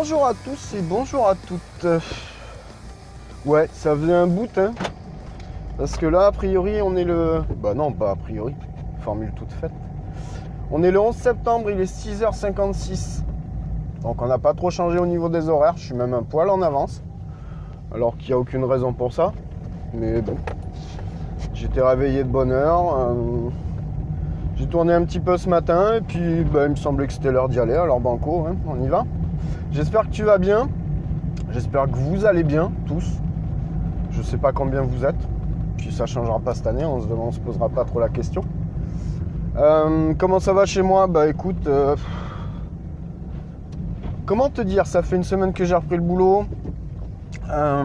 Bonjour à tous et bonjour à toutes. Ouais, ça faisait un bout, hein. Parce que là, a priori, on est le. Bah non, pas a priori. Formule toute faite. On est le 11 septembre, il est 6h56. Donc on n'a pas trop changé au niveau des horaires. Je suis même un poil en avance. Alors qu'il n'y a aucune raison pour ça. Mais bon. J'étais réveillé de bonne heure. euh, J'ai tourné un petit peu ce matin et puis bah, il me semblait que c'était l'heure d'y aller. Alors banco, hein, on y va. J'espère que tu vas bien. J'espère que vous allez bien, tous. Je sais pas combien vous êtes. Puis ça changera pas cette année, on se, se posera pas trop la question. Euh, comment ça va chez moi? Bah écoute, euh, comment te dire? Ça fait une semaine que j'ai repris le boulot. Euh,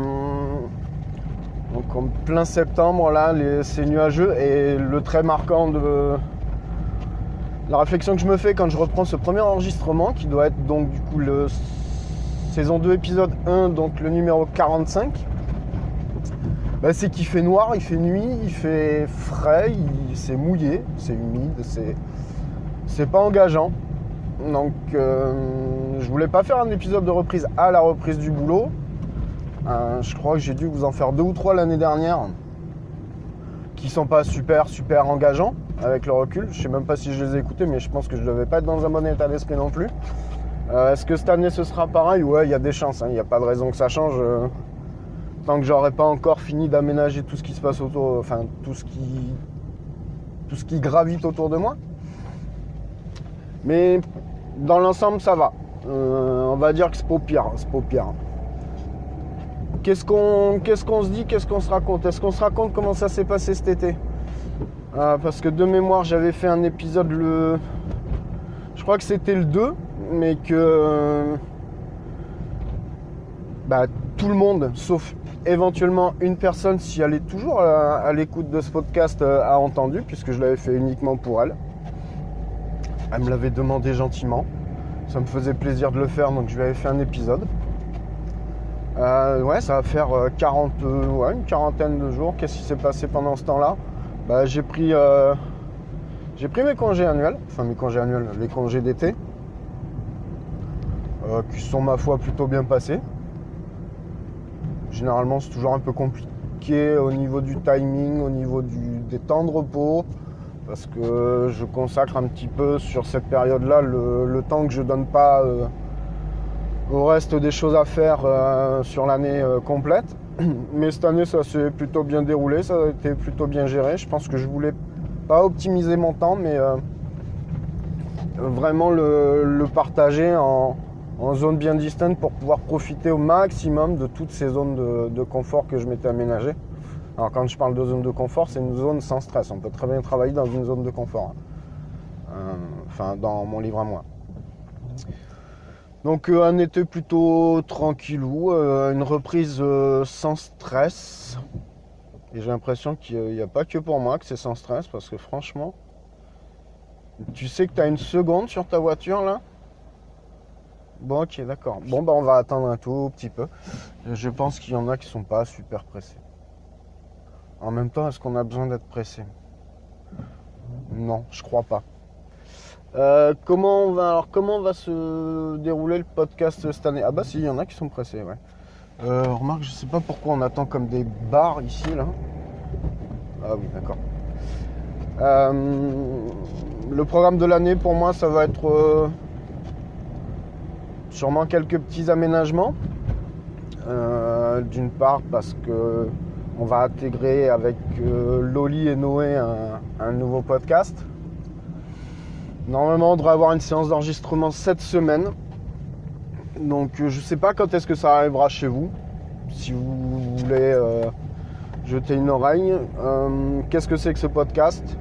donc en plein septembre, là, c'est nuageux. Et le trait marquant de la réflexion que je me fais quand je reprends ce premier enregistrement, qui doit être donc du coup le saison 2 épisode 1, donc le numéro 45, bah, c'est qu'il fait noir, il fait nuit, il fait frais, c'est mouillé, c'est humide, c'est c'est pas engageant. Donc euh, je voulais pas faire un épisode de reprise à la reprise du boulot. Euh, je crois que j'ai dû vous en faire deux ou trois l'année dernière qui sont pas super super engageants avec le recul. Je sais même pas si je les ai écoutés, mais je pense que je devais pas être dans un bon état d'esprit non plus. Euh, Est-ce que cette année ce sera pareil? Ouais, il y a des chances. hein. Il n'y a pas de raison que ça change. euh, tant que j'aurai pas encore fini d'aménager tout ce qui se passe autour, enfin tout ce qui, tout ce qui gravite autour de moi. Mais dans l'ensemble, ça va. Euh, on va dire que c'est pas pire. C'est pas pire. Qu'on qu'est-ce qu'on se dit Qu'est-ce qu'on se raconte? Est-ce qu'on se raconte comment ça s'est passé cet été? Euh, Parce que de mémoire, j'avais fait un épisode le. Je crois que c'était le 2, mais que. Bah, tout le monde, sauf éventuellement une personne, si elle est toujours à, l'écoute de ce podcast, euh, a entendu, puisque je l'avais fait uniquement pour elle. Elle me l'avait demandé gentiment. Ça me faisait plaisir de le faire, donc je lui avais fait un épisode. Euh, ouais, ça va faire euh, 40, euh, ouais, une quarantaine de jours. Qu'est-ce qui s'est passé pendant ce temps-là? Bah, J'ai pris, euh, pris mes congés annuels, enfin mes congés annuels, les congés d'été, euh, qui sont ma foi plutôt bien passés. Généralement, c'est toujours un peu compliqué au niveau du timing, au niveau du, des temps de repos, parce que je consacre un petit peu sur cette période-là le, temps que je donne pas euh, au reste des choses à faire sur l'année complète. Mais cette année, ça s'est plutôt bien déroulé, ça a été plutôt bien géré. Je pense que je voulais pas optimiser mon temps, mais euh, vraiment le, partager en, en zone bien distante pour pouvoir profiter au maximum de toutes ces zones de, confort que je m'étais aménagé. Alors quand je parle de zone de confort, c'est une zone sans stress. On peut très bien travailler dans une zone de confort. hein. Euh, Enfin, dans mon livre à moi. Donc euh, un été plutôt tranquillou, euh, une reprise euh, sans stress. Et j'ai l'impression qu'il n'y a pas que pour moi que c'est sans stress parce que franchement, tu sais que tu as une seconde sur ta voiture là? Bon, ok, d'accord. Bon, bah, on va attendre un tout petit peu. Je pense qu'il y en a qui sont pas super pressés. En même temps, est-ce qu'on a besoin d'être pressé? Non, je crois pas. Euh, comment va alors comment va se dérouler le podcast cette année? Ah bah si, il y en a qui sont pressés, ouais. Euh, remarque, je sais pas pourquoi on attend comme des bars ici là. Ah oui, d'accord. Euh, le programme de l'année pour moi, ça va être sûrement quelques petits aménagements. D'une part parce que on va intégrer avec Loli et Noé un nouveau podcast. Normalement, on devrait avoir une séance d'enregistrement cette semaine. Donc, euh, je sais pas quand est-ce que ça arrivera chez vous. Si vous voulez euh, jeter une oreille. Euh, Qu'est-ce que c'est que ce podcast?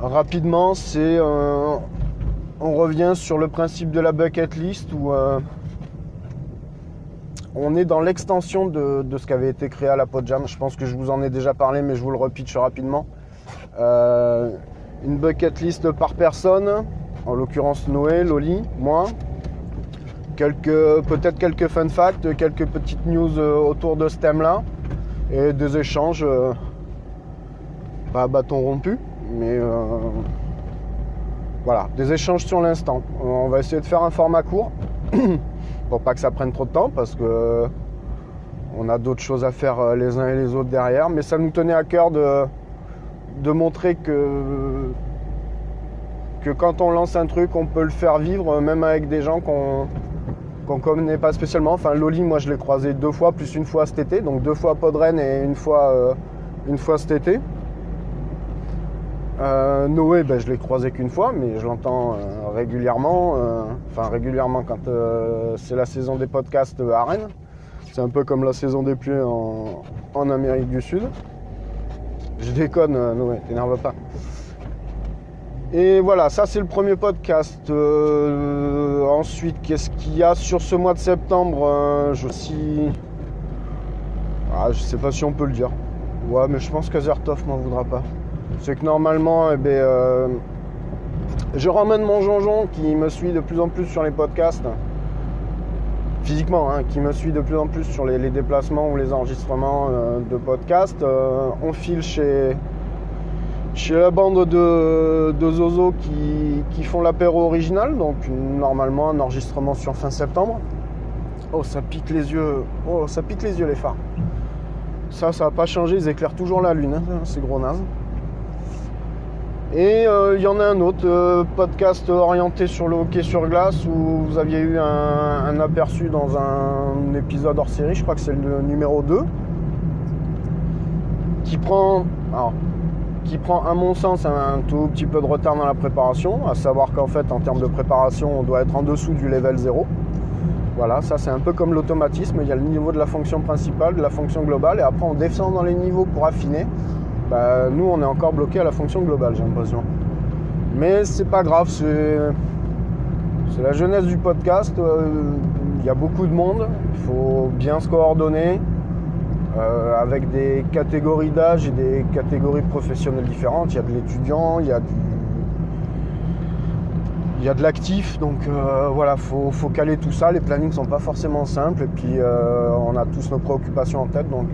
Rapidement, c'est. on revient sur le principe de la bucket list où on est dans l'extension de, de ce qui avait été créé à la Podjam. Je pense que je vous en ai déjà parlé, mais je vous le repitch rapidement. Une bucket list par personne, en l'occurrence Noé, Loli, moi. Quelques, peut-être quelques fun facts, quelques petites news euh, autour de ce thème-là. Et des échanges, euh, pas bâton rompu, mais euh, voilà, des échanges sur l'instant. On va essayer de faire un format court pour pas que ça prenne trop de temps parce que on a d'autres choses à faire les uns et les autres derrière. Mais ça nous tenait à cœur de, de montrer que, quand on lance un truc, on peut le faire vivre même avec des gens qu'on qu'on connaît pas spécialement. Enfin, Loli, moi je l'ai croisé deux fois, plus une fois cet été, donc deux fois Podren et une fois, euh, une fois cet été. Euh, Noé, ben, je l'ai croisé qu'une fois, mais je l'entends euh, régulièrement. Enfin, régulièrement quand c'est la saison des podcasts à Rennes. C'est un peu comme la saison des pluies en Amérique du Sud. Je déconne, euh, t'énerve pas. Et voilà, ça c'est le premier podcast. Euh, ensuite, qu'est-ce qu'il y a sur ce mois de septembre euh, Je suis. Ah, sais pas si on peut le dire. Ouais, mais je pense qu'Azertov m'en voudra pas. C'est que normalement, eh ben, je ramène mon jonjon qui me suit de plus en plus sur les podcasts. Physiquement, hein, qui me suit de plus en plus sur les, déplacements ou les enregistrements euh, de podcasts. Euh, on file chez, chez la bande de, de Zozo qui, qui font l'apéro original, donc normalement un enregistrement sur fin septembre. Oh, ça pique les yeux. Oh, ça pique les yeux les phares. Ça, ça n'a pas changé, ils éclairent toujours la lune, hein, c'est gros naze. Et euh, il y en a un autre, euh, podcast orienté sur le hockey sur glace, où vous aviez eu un, un aperçu dans un épisode hors série, je crois que c'est le numéro 2, qui prend, qui prend à mon sens un tout petit peu de retard dans la préparation, à savoir qu'en fait en termes de préparation on doit être en dessous du level 0. Voilà, ça c'est un peu comme l'automatisme, il y a le niveau de la fonction principale, de la fonction globale, et après on descend dans les niveaux pour affiner. Bah, nous on est encore bloqué à la fonction globale j'ai l'impression. Mais c'est pas grave, c'est la jeunesse du podcast, euh, il y a beaucoup de monde, il faut bien se coordonner euh, avec des catégories d'âge et des catégories professionnelles différentes. Il y a de l'étudiant, il y a du il y a de l'actif, donc euh, voilà, faut, faut caler tout ça. Les plannings sont pas forcément simples, et puis on a tous nos préoccupations en tête. Donc,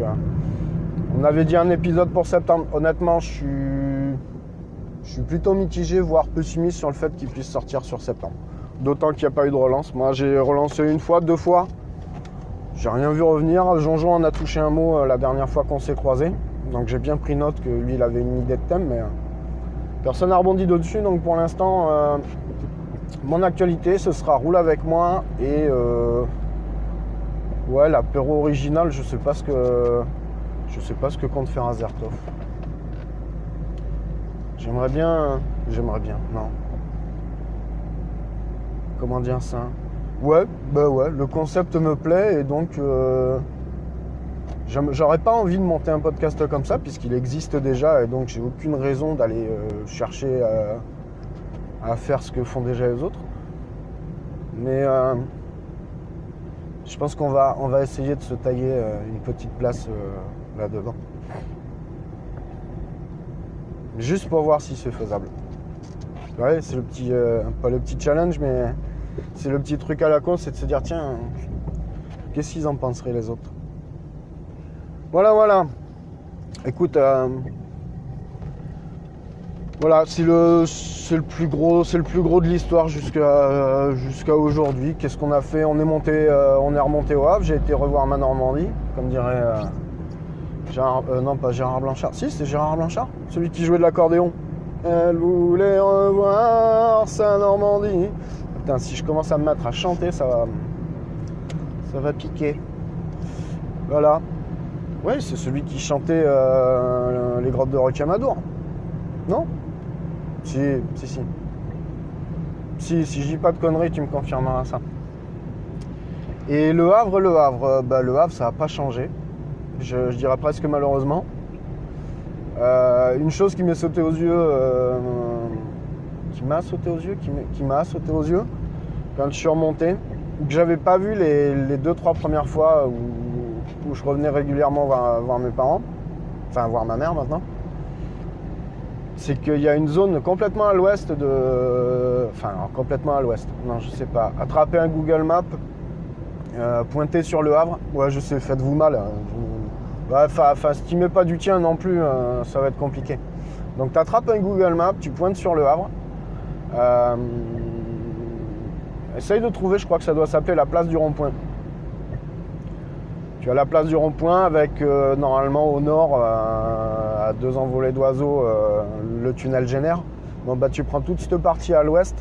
on avait dit un épisode pour septembre. Honnêtement, je suis, plutôt mitigé, voire pessimiste sur le fait qu'il puisse sortir sur septembre. D'autant qu'il n'y a pas eu de relance. Moi, j'ai relancé une fois, deux fois. J'ai rien vu revenir. Jonjon en a touché un mot euh, la dernière fois qu'on s'est croisés. Donc j'ai bien pris note que lui, il avait une idée de thème, mais euh, personne n'a rebondi dessus. Donc pour l'instant, euh, mon actualité, ce sera roule avec moi et ouais, l'apéro original. Je sais pas ce que je sais pas ce que compte faire Azertov. J'aimerais bien, j'aimerais bien, non. Comment dire ça? Ouais, bah ouais, le concept me plaît et donc euh, j'aurais pas envie de monter un podcast comme ça puisqu'il existe déjà et donc j'ai aucune raison d'aller euh, chercher à faire ce que font déjà les autres. Mais euh, je pense qu'on va, essayer de se tailler une petite place là-dedans. Juste pour voir si c'est faisable. Ouais, c'est le petit, euh, pas le petit challenge, mais c'est le petit truc à la con, c'est de se dire tiens, qu'est-ce qu'ils en penseraient les autres? Voilà, voilà. Écoute, euh, voilà, c'est le, le plus gros, c'est le plus gros de l'histoire jusqu'à jusqu'à aujourd'hui. Qu'est-ce qu'on a fait? On est monté, euh, on est remonté au Havre. J'ai été revoir ma Normandie, comme dirait euh, Euh, non pas Gérard Blanchard. Si, c'est Gérard Blanchard, celui qui jouait de l'accordéon. Elle voulait revoir sa Normandie. Putain, si je commence à me mettre à chanter, ça va, ça va piquer. Voilà. Ouais, c'est celui qui chantait euh, les grottes de Rocamadour. Non? Si, si, si. Si, si je dis pas de conneries, tu me confirmeras ça. Et le Havre, le Havre, euh, bah, le Havre, ça n'a pas changé. Je, dirais presque malheureusement. Euh, une chose qui m'est sauté aux yeux, euh, qui m'a sauté aux yeux, qui m'a sauté aux yeux, quand je suis remonté, que j'avais pas vu les, les deux trois premières fois où, je revenais régulièrement voir, mes parents, enfin voir ma mère maintenant, c'est qu'il y a une zone complètement à l'ouest de, enfin complètement à l'ouest, non je sais pas, attraper un Google Map, euh, pointer sur le Havre, ouais je sais, faites-vous mal, hein, ouais, enfin si tu mets pas du tien non plus, euh, ça va être compliqué. Donc tu attrapes un Google Map, tu pointes sur le Havre. Euh, essaye de trouver, je crois que ça doit s'appeler la place du rond-point. Tu as la place du rond-point avec euh, normalement au nord, à deux envolées d'oiseaux, le tunnel génère. Bon bah tu prends toute cette partie à l'ouest.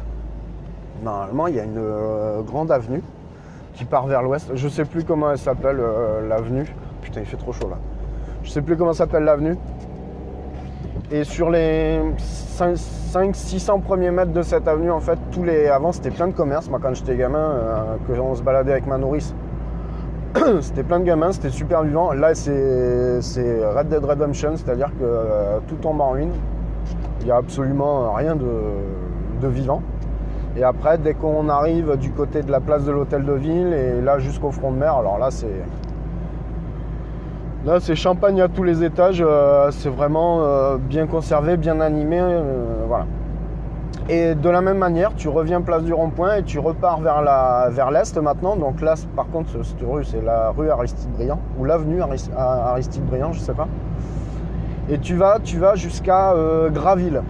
Normalement il y a une grande avenue qui part vers l'ouest. Je sais plus comment elle s'appelle l'avenue. Putain il fait trop chaud là. Je sais plus comment s'appelle l'avenue. Et sur les 500-600 premiers mètres de cette avenue, en fait, tous les avant c'était plein de commerces. Moi, quand j'étais gamin, euh, que on se baladait avec ma nourrice, c'était plein de gamins, c'était super vivant. Là, c'est Red Dead Redemption, c'est-à-dire que euh, tout tombe en ruine. Il n'y a absolument rien de, de vivant. Et après, dès qu'on arrive du côté de la place de l'hôtel de ville et là jusqu'au front de mer, alors là, c'est Là, c'est champagne à tous les étages. euh, c'est vraiment euh, bien conservé, bien animé. euh, voilà. Et de la même manière, tu reviens place du rond-point et tu repars vers la vers l'est maintenant. Donc là, par contre, cette rue, c'est la rue Aristide Briand ou l'avenue Aristide Briand, je sais pas. Et tu vas, tu vas jusqu'à Graville.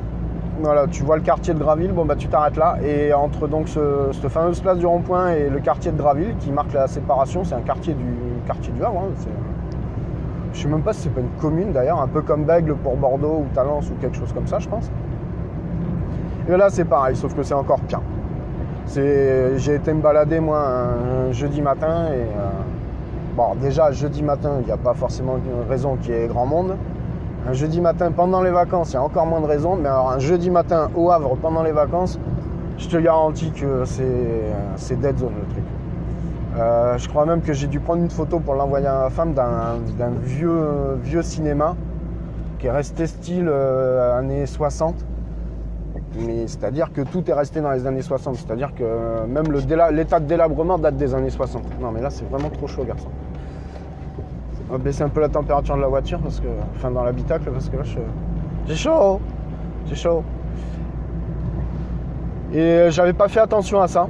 Voilà, tu vois le quartier de Graville. Bon bah, tu t'arrêtes là. Et entre donc ce- cette fameuse place du rond-point et le quartier de Graville, qui marque la séparation, c'est un quartier du quartier du Havre. hein, je sais même pas si c'est pas une commune d'ailleurs, un peu comme Bègle pour Bordeaux ou Talence ou quelque chose comme ça, je pense. Et là, c'est pareil, sauf que c'est encore pire. J'ai été me balader moi un jeudi matin et euh, bon, déjà jeudi matin, il n'y a pas forcément une raison qu'il y ait grand monde. Un jeudi matin pendant les vacances, il y a encore moins de raisons. Mais alors un jeudi matin au Havre pendant les vacances, je te garantis que c'est, c'est dead zone le truc. Euh, je crois même que j'ai dû prendre une photo pour l'envoyer à ma femme d'un, vieux, cinéma qui est resté style euh, années 60. Mais c'est-à-dire que tout est resté dans les années 60. C'est-à-dire que euh, même l'état de délabrement date des années 60. Non mais là c'est vraiment trop chaud garçon. On va baisser un peu la température de la voiture parce que. Enfin dans l'habitacle parce que là. J'ai chaud J'ai chaud. Et j'avais pas fait attention à ça.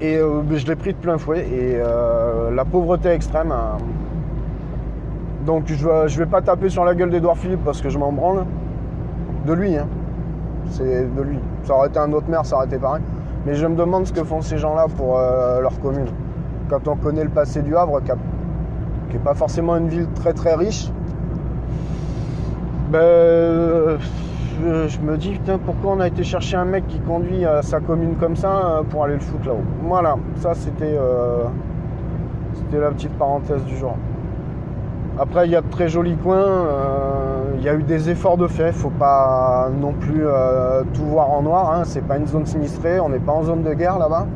Et euh, je l'ai pris de plein fouet. Et euh, la pauvreté extrême. euh, Donc je je vais pas taper sur la gueule d'Edouard Philippe parce que je m'en branle. De lui, hein. C'est de lui. Ça aurait été un autre maire, ça aurait été pareil. Mais je me demande ce que font ces gens-là pour euh, leur commune. Quand on connaît le passé du Havre, qui n'est pas forcément une ville très très riche, ben, je, me dis, putain, pourquoi on a été chercher un mec qui conduit sa commune comme ça euh, pour aller le foutre là-haut? Voilà, ça c'était euh, c'était la petite parenthèse du jour. Après, il y a de très jolis coins. euh, Il y a eu des efforts de fait. Faut pas non plus tout voir en noir. Hein. C'est pas une zone sinistrée. On n'est pas en zone de guerre là-bas.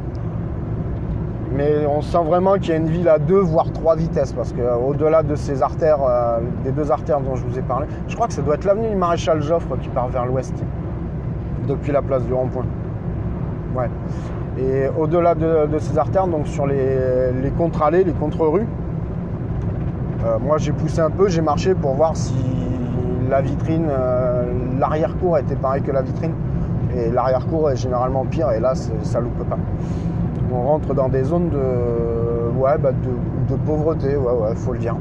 On sent vraiment qu'il y a une ville à deux, voire trois vitesses. Parce qu'au-delà de ces artères, euh, des deux artères dont je vous ai parlé, je crois que ça doit être l'avenue du Maréchal Joffre qui part vers l'ouest. Depuis la place du rond-point. Ouais. Et au-delà de, ces artères, donc sur les, contre-allées, les contre-rues, euh, moi j'ai poussé un peu, j'ai marché pour voir si la vitrine, euh, l'arrière-cour était pareil que la vitrine. Et l'arrière-cour est généralement pire et là ça loupe pas. On rentre dans des zones de, ouais, bah, de, pauvreté, ouais, faut le dire.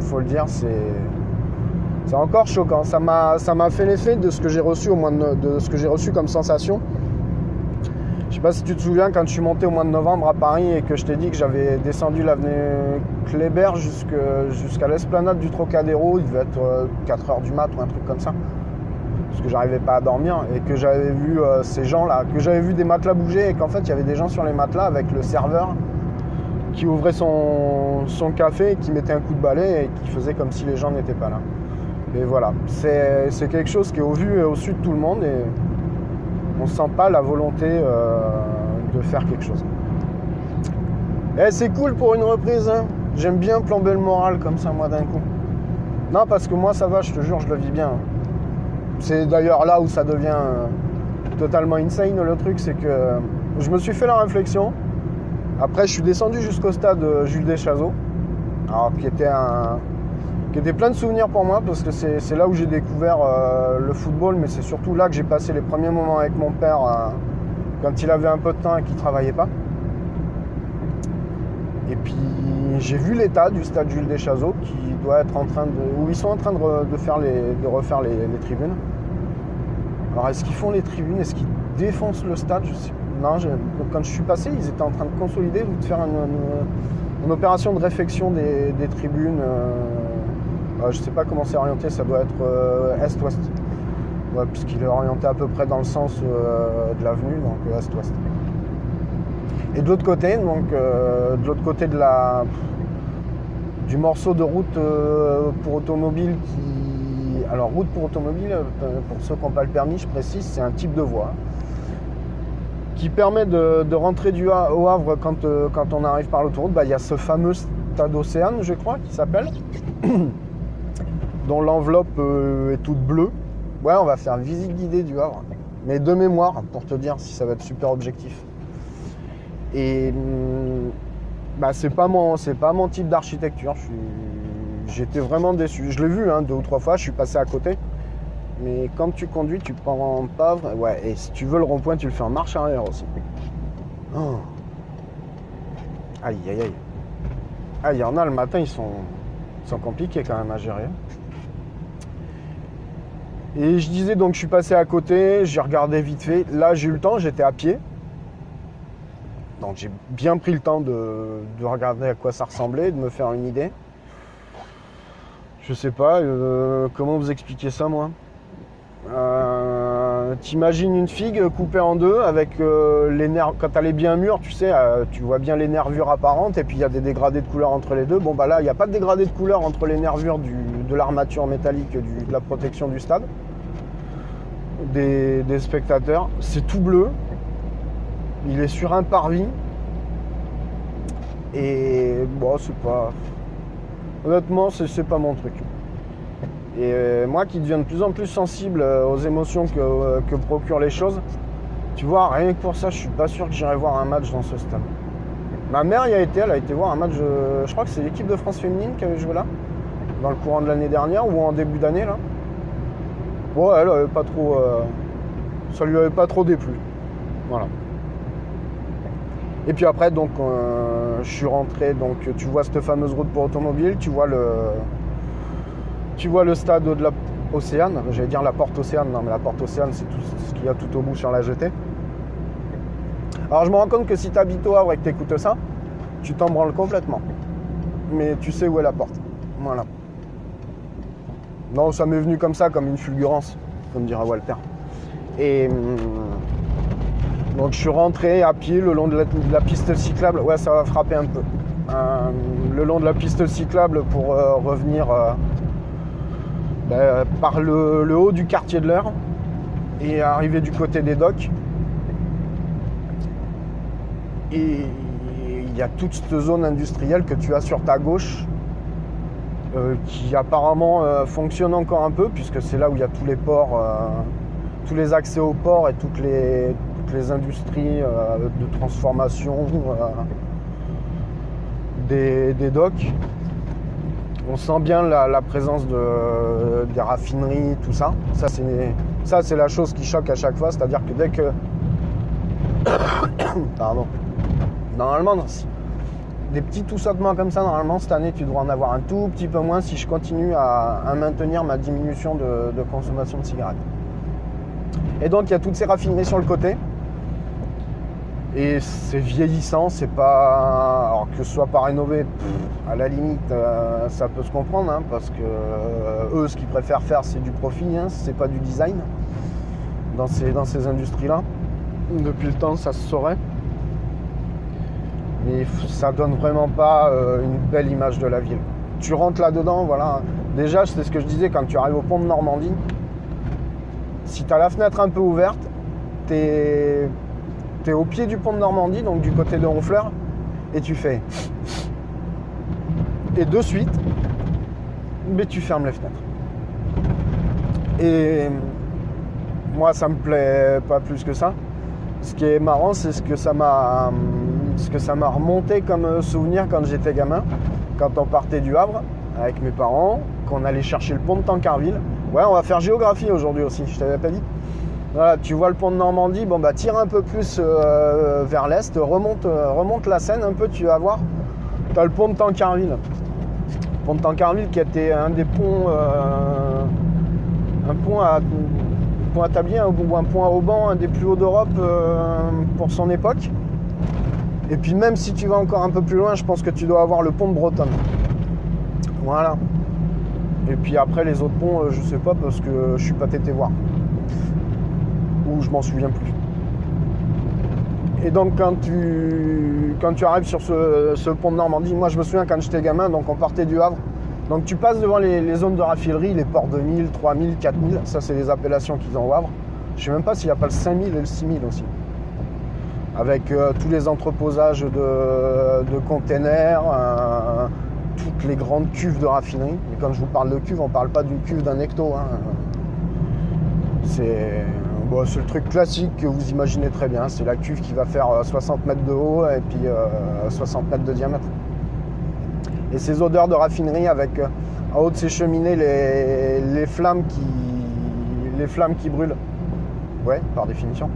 Faut le dire, c'est. C'est encore choquant. Ça m'a, fait l'effet de ce que j'ai reçu au mois de, ce que j'ai reçu comme sensation. Je sais pas si tu te souviens quand je suis monté au mois de novembre à Paris et que je t'ai dit que j'avais descendu l'avenue Kléber jusqu'à l'esplanade du Trocadéro. Il devait être 4h du mat ou un truc comme ça. Parce que j'arrivais pas à dormir et que j'avais vu euh, ces gens-là, que j'avais vu des matelas bouger et qu'en fait il y avait des gens sur les matelas avec le serveur qui ouvrait son, son café, qui mettait un coup de balai et qui faisait comme si les gens n'étaient pas là. Et voilà, c'est quelque chose qui est au vu et au su de tout le monde et on sent pas la volonté euh, de faire quelque chose. Et c'est cool pour une reprise, hein. j'aime bien plomber le moral comme ça moi d'un coup. Non parce que moi ça va, je te jure, je le vis bien. C'est d'ailleurs là où ça devient euh, totalement insane le truc, c'est que euh, je me suis fait la réflexion. Après je suis descendu jusqu'au stade euh, Jules Deschazos, alors qui était un, qui était plein de souvenirs pour moi parce que c'est là où j'ai découvert le football, mais c'est surtout là que j'ai passé les premiers moments avec mon père quand il avait un peu de temps et qu'il travaillait pas. Et puis j'ai vu l'état du stade Jules Deschazos qui doit être en train de, où ils sont en train de, re- de faire de refaire les, tribunes. Alors est-ce qu'ils font les tribunes? Est-ce qu'ils défoncent le stade? Non, quand je suis passé, ils étaient en train de consolider ou de faire une, opération de réfection des, tribunes. euh, euh, je sais pas comment c'est orienté, ça doit être euh, est-ouest. Ouais, puisqu'il est orienté à peu près dans le sens euh, de l'avenue, donc est-ouest. Et de l'autre côté, donc euh, de l'autre côté de la du morceau de route euh, pour automobile qui. Alors route pour automobile, euh, pour ceux qui n'ont pas le permis, je précise, c'est un type de voie qui permet de, de rentrer du au Havre quand, quand on arrive par l'autoroute. Bah, Il y a ce fameux stade Océane, je crois, qui s'appelle, dont l'enveloppe est toute bleue. Ouais, on va faire visite guidée du Havre, mais de mémoire pour te dire si ça va être super objectif. Et hum, bah, c'est pas mon pas mon type d'architecture. J'étais vraiment déçu. Je l'ai vu hein, deux ou trois fois. Je suis passé à côté. Mais quand tu conduis, tu prends pas. Ouais. Et si tu veux le rond-point, tu le fais en marche arrière aussi. Oh. Aïe aïe aïe. Ah, il y en a le matin, ils sont, ils sont compliqués quand même à gérer. Et je disais donc, je suis passé à côté, j'ai regardé vite fait. Là, j'ai eu le temps, j'étais à pied. Donc j'ai bien pris le temps de, de regarder à quoi ça ressemblait, de me faire une idée. Je sais pas, euh, comment vous expliquer ça moi? Euh, T'imagines une figue coupée en deux avec euh, les nerfs, quand elle est bien mûre, tu sais, tu vois bien les nervures apparentes et puis il y a des dégradés de couleur entre les deux. Bon bah là, il n'y a pas de dégradé de couleur entre les nervures de l'armature métallique du- de la protection du stade, des spectateurs. C'est tout bleu, il est sur un parvis. Et bon, c'est pas. Honnêtement, c'est pas mon truc. Et euh, moi qui deviens de plus en plus sensible euh, aux émotions que, euh, que procurent les choses, tu vois, rien que pour ça, je suis pas sûr que j'irai voir un match dans ce stade. Ma mère y a été, elle a été voir un match, je crois que c'est l'équipe de France féminine qui avait joué là, dans le courant de l'année dernière ou en début d'année là. Bon, elle avait pas trop. euh, ça lui avait pas trop déplu. Voilà. Et puis après, donc, euh, je suis rentré. Donc, tu vois cette fameuse route pour automobile, tu vois le, tu vois le stade de la Océane. J'allais dire la porte Océane, non, mais la porte Océane, c'est tout ce qu'il y a tout au bout sur la jetée. Alors, je me rends compte que si tu habites au Havre et que tu écoutes ça, tu t'en branles complètement. Mais tu sais où est la porte. Voilà. Non, ça m'est venu comme ça, comme une fulgurance, comme dira Walter. Et. hum, donc je suis rentré à pied le long de la, piste cyclable. Ouais, ça va frapper un peu. Euh, le long de la piste cyclable pour euh, revenir euh, ben, par le, le haut du quartier de l'Eure et arriver du côté des docks. Et il y a toute cette zone industrielle que tu as sur ta gauche qui apparemment fonctionne encore un peu puisque c'est là où il y a tous les ports, tous les accès aux ports et toutes les, les industries euh, de transformation euh, des, des docks. On sent bien la, présence de, des raffineries, tout ça. Ça, c'est ça, c'est la chose qui choque à chaque fois. C'est-à-dire que dès que. Pardon. Normalement, des petits tout sautements comme ça, normalement, cette année, tu devrais en avoir un tout petit peu moins si je continue à, à maintenir ma diminution de, de consommation de cigarettes. Et donc, il y a toutes ces raffineries sur le côté. Et c'est vieillissant, c'est pas. Alors que ce soit pas rénové, pff, à la limite, euh, ça peut se comprendre, hein, parce que euh, eux, ce qu'ils préfèrent faire, c'est du profit, hein, c'est pas du design dans ces, dans ces industries-là. Depuis le temps, ça se saurait. Mais ça donne vraiment pas euh, une belle image de la ville. Tu rentres là-dedans, voilà. Déjà, c'est ce que je disais quand tu arrives au pont de Normandie. Si tu as la fenêtre un peu ouverte, t'es au pied du pont de Normandie, donc du côté de Honfleur, et tu fais. Et de suite, mais tu fermes les fenêtres. Et moi, ça me plaît pas plus que ça. Ce qui est marrant, c'est ce que ça m'a, ce que ça m'a remonté comme souvenir quand j'étais gamin, quand on partait du Havre avec mes parents, qu'on allait chercher le pont de Tancarville. Ouais, on va faire géographie aujourd'hui aussi. Je t'avais pas dit. Voilà, tu vois le pont de Normandie, bon bah tire un peu plus euh, vers l'est, remonte, euh, remonte la Seine un peu, tu vas voir. Tu as le pont de Tancarville. Le pont de Tancarville qui était un des ponts, euh, un pont à, pont à tablier ou un pont à haubans, un des plus hauts d'Europe pour son époque. Et puis même si tu vas encore un peu plus loin, je pense que tu dois avoir le pont de Bretonne. Voilà. Et puis après les autres ponts, je sais pas parce que je suis pas tété voir je m'en souviens plus. Et donc quand tu, quand tu arrives sur ce, pont de Normandie, moi je me souviens quand j'étais gamin, donc on partait du Havre. Donc tu passes devant les, zones de raffinerie, les ports 2000, 3000, 4000, ça c'est les appellations qu'ils ont au Havre. Je sais même pas s'il n'y a pas le 5000 et le 6000 aussi. Avec euh, tous les entreposages de, containers, euh, toutes les grandes cuves de raffinerie. Et quand je vous parle de cuve, on ne parle pas d'une cuve d'un hecto. hein. C'est c'est le truc classique que vous imaginez très bien. C'est la cuve qui va faire euh, 60 mètres de haut et puis euh, 60 mètres de diamètre. Et ces odeurs de raffinerie avec euh, en haut de ces cheminées les, flammes qui les flammes qui brûlent. Ouais, par définition.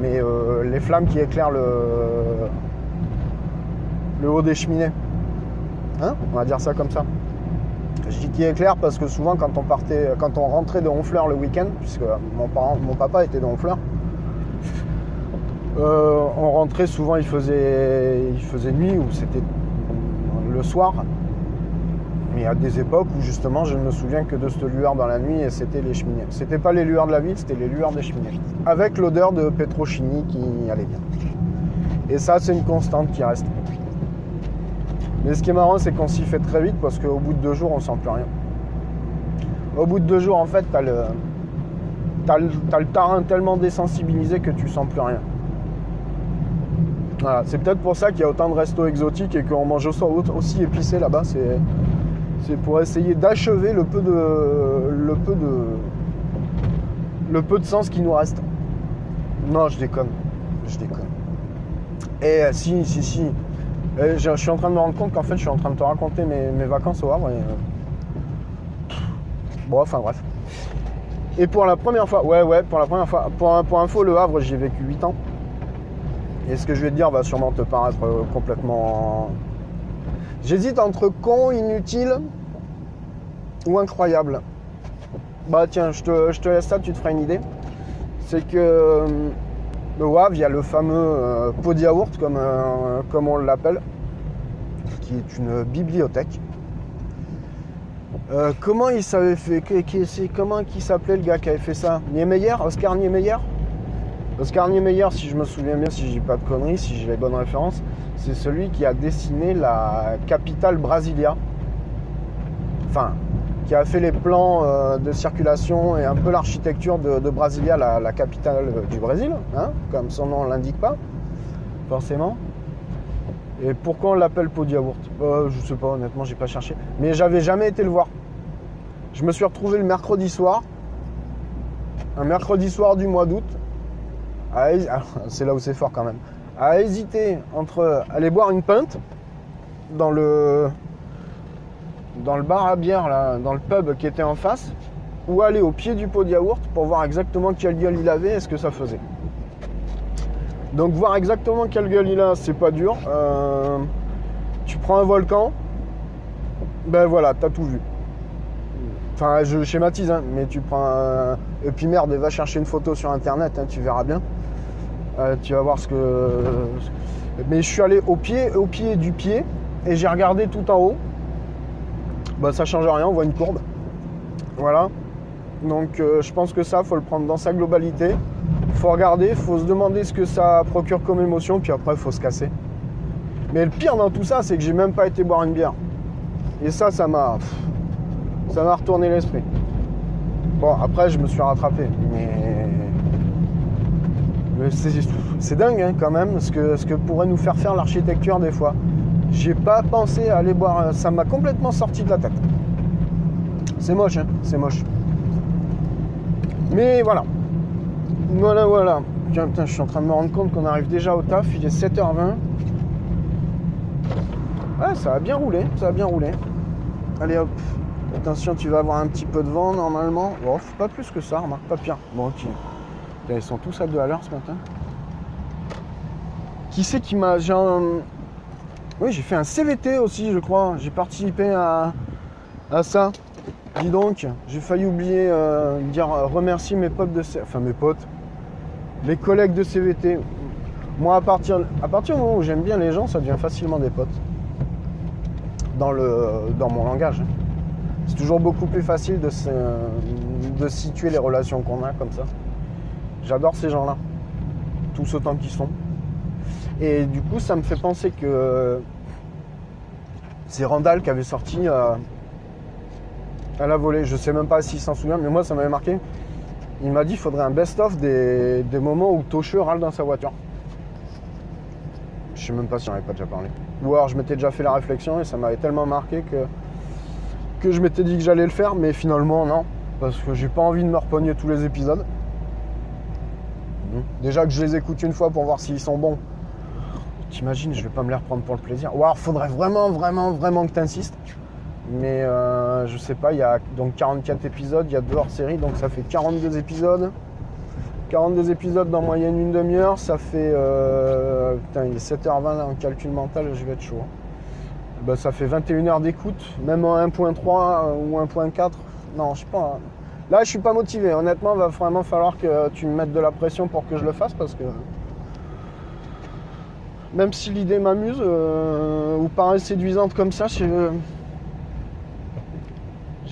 Mais euh, les flammes qui éclairent le le haut des cheminées. Hein? On va dire ça comme ça. Je dis qui éclaire parce que souvent quand on partait, quand on rentrait de Honfleur le week-end, puisque mon, parent, mon papa était de Honfleur, euh, on rentrait souvent, il faisait, il faisait nuit ou c'était le soir. Mais à des époques où justement je ne me souviens que de cette lueur dans la nuit et c'était les cheminées. C'était pas les lueurs de la ville, c'était les lueurs des cheminées. Avec l'odeur de pétrochimie qui allait bien. Et ça c'est une constante qui reste. Mais ce qui est marrant, c'est qu'on s'y fait très vite parce qu'au bout de deux jours, on sent plus rien. Au bout de deux jours, en fait, t'as le, t'as le, le tarin tellement désensibilisé que tu sens plus rien. Voilà, c'est peut-être pour ça qu'il y a autant de restos exotiques et qu'on mange aussi- épicé là-bas. C'est, c'est pour essayer d'achever le peu de, le peu de, le peu de sens qui nous reste. Non, je déconne, je déconne. Et euh, si, si, si. Euh, je, suis en train de me rendre compte qu'en fait, je suis en train de te raconter mes, mes vacances au Havre. Et, euh, Bon, enfin bref. Et pour la première fois, ouais, ouais, pour la première fois, pour, pour info, le Havre, j'y ai vécu 8 ans. Et ce que je vais te dire va sûrement te paraître euh, complètement. J'hésite entre con, inutile ou incroyable. Bah tiens, je te, je te laisse ça, tu te feras une idée. C'est que le Havre, il y a le fameux euh, pot de yaourt, comme, euh, comme on l'appelle, qui est une bibliothèque. Euh, comment il s'avait fait Comment qui s'appelait le gars qui avait fait ça? Niemeyer? Oscar Niemeyer? Oscar Niemeyer, si je me souviens bien, si je dis pas de conneries, si j'ai les bonnes références, c'est celui qui a dessiné la capitale Brasilia. Enfin, qui a fait les plans euh, de circulation et un peu l'architecture de, Brasilia, la, capitale du Brésil, hein, comme son nom l'indique pas, forcément. Et pourquoi on l'appelle pot de yaourt? Euh, Je sais pas, honnêtement, j'ai pas cherché. Mais j'avais jamais été le voir. Je me suis retrouvé le mercredi soir, un mercredi soir du mois d'août, alors, c'est là où c'est fort quand même, à hésiter entre aller boire une pinte dans le dans le bar à bière, là, dans le pub qui était en face, ou aller au pied du pot de yaourt pour voir exactement quelle gueule il avait et ce que ça faisait. Donc voir exactement quelle gueule il a, c'est pas dur. Euh, tu prends un volcan, ben voilà, t'as tout vu. Enfin, je schématise, hein, mais tu prends. Et puis merde, va chercher une photo sur internet, hein, tu verras bien. Euh, tu vas voir ce que... Mais je suis allé au pied, au pied du pied, et j'ai regardé tout en haut. Bah ça change rien, on voit une courbe. Voilà. Donc euh, je pense que ça, faut le prendre dans sa globalité. Faut regarder, faut se demander ce que ça procure comme émotion, puis après faut se casser. Mais le pire dans tout ça, c'est que j'ai même pas été boire une bière. Et ça, ça m'a. Ça m'a retourné l'esprit. Bon, après, je me suis rattrapé. Mais. mais c'est dingue, hein, quand même, ce que, ce que pourrait nous faire faire l'architecture des fois. J'ai pas pensé à aller boire. Ça m'a complètement sorti de la tête. C'est moche, hein, c'est moche. Mais voilà. Voilà, voilà. Tiens, putain, je suis en train de me rendre compte qu'on arrive déjà au taf. Il est 7h20. Ouais, ça a bien roulé, ça a bien roulé. Allez hop. Attention, tu vas avoir un petit peu de vent normalement. Oh, pas plus que ça, remarque, pas pire. Bon, ok. Ils sont tous à deux à l'heure ce matin. Qui c'est qui m'a. Oui, j'ai fait un CVT aussi, je crois. J'ai participé à, à ça. Dis donc, j'ai failli oublier euh, dire euh, remercier mes potes de enfin mes potes, mes collègues de CVT. Moi, à partir, à partir du moment où j'aime bien les gens, ça devient facilement des potes. Dans, le, dans mon langage. C'est toujours beaucoup plus facile de, de situer les relations qu'on a comme ça. J'adore ces gens-là, tous autant qu'ils sont. Et du coup, ça me fait penser que c'est Randall qui avait sorti euh, à la volée. Je sais même pas s'il s'en souvient, mais moi, ça m'avait marqué. Il m'a dit qu'il faudrait un best-of des, moments où Tocheux râle dans sa voiture. Je sais même pas si j'en avais pas déjà parlé. Ou alors je m'étais déjà fait la réflexion et ça m'avait tellement marqué que, que je m'étais dit que j'allais le faire, mais finalement non. Parce que j'ai pas envie de me repogner tous les épisodes. Déjà que je les écoute une fois pour voir s'ils sont bons. T'imagines, je vais pas me les reprendre pour le plaisir. Ou alors faudrait vraiment, vraiment, vraiment que tu insistes. Mais euh, je sais pas, il y a donc 44 épisodes, il y a deux hors série, donc ça fait 42 épisodes. 42 épisodes dans moyenne une demi-heure, ça fait. Euh, putain, il est 7h20 là, en calcul mental, je vais être chaud. Hein. Bah, ça fait 21 heures d'écoute, même en 1.3 ou 1.4. Non, je sais pas. Hein. Là, je suis pas motivé. Honnêtement, va vraiment falloir que tu me mettes de la pression pour que je le fasse parce que. Même si l'idée m'amuse euh, ou paraît séduisante comme ça, j'ai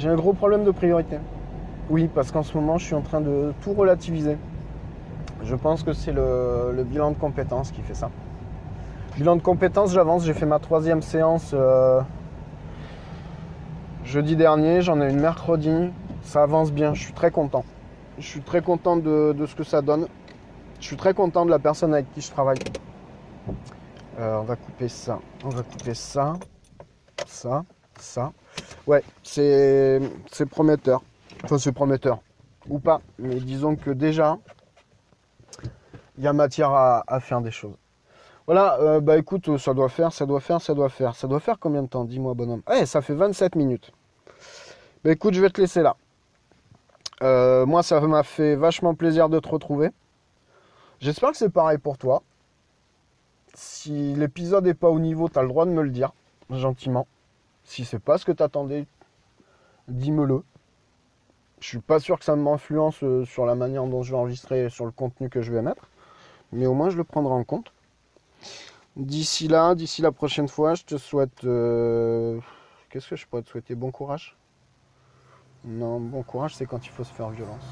un gros problème de priorité. Oui, parce qu'en ce moment, je suis en train de tout relativiser. Je pense que c'est le, bilan de compétences qui fait ça. Bilan de compétences, j'avance. J'ai fait ma troisième séance euh, jeudi dernier. J'en ai une mercredi. Ça avance bien. Je suis très content. Je suis très content de, ce que ça donne. Je suis très content de la personne avec qui je travaille. Euh, on va couper ça. On va couper ça. Ça. Ça. Ouais, c'est prometteur. Enfin, c'est prometteur. Ou pas. Mais disons que déjà, il y a matière à, faire des choses. Voilà, euh, bah écoute, ça doit faire, ça doit faire, ça doit faire. Ça doit faire combien de temps Dis-moi, bonhomme? Eh, ça fait 27 minutes. Bah écoute, je vais te laisser là. Euh, moi, ça m'a fait vachement plaisir de te retrouver. J'espère que c'est pareil pour toi. Si l'épisode n'est pas au niveau, tu as le droit de me le dire, gentiment. Si c'est pas ce que tu attendais, dis-me-le. Je suis pas sûr que ça m'influence euh, sur la manière dont je vais enregistrer, sur le contenu que je vais mettre. Mais au moins, je le prendrai en compte. D'ici là, d'ici la prochaine fois, je te souhaite. Euh, qu'est-ce que je pourrais te souhaiter? Bon courage Non, bon courage, c'est quand il faut se faire violence.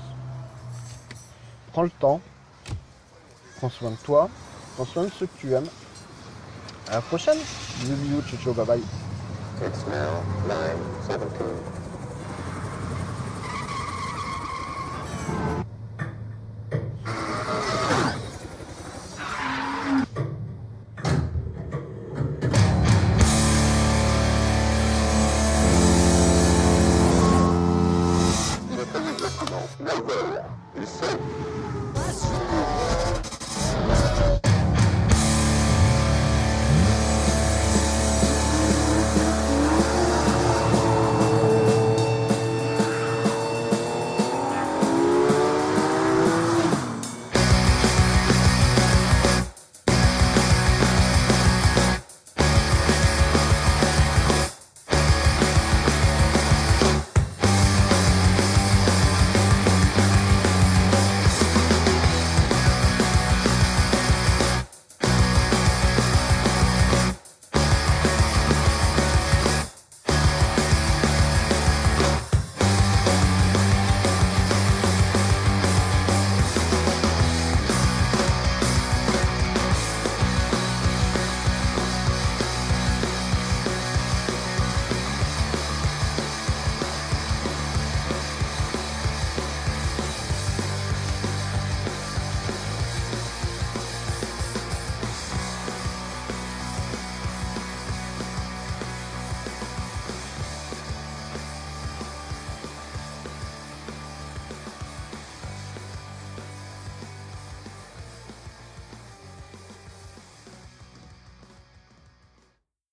Prends le temps. Prends soin de toi. Prends ceux que tu aimes. À la prochaine. Bye bye. It's now 9.17.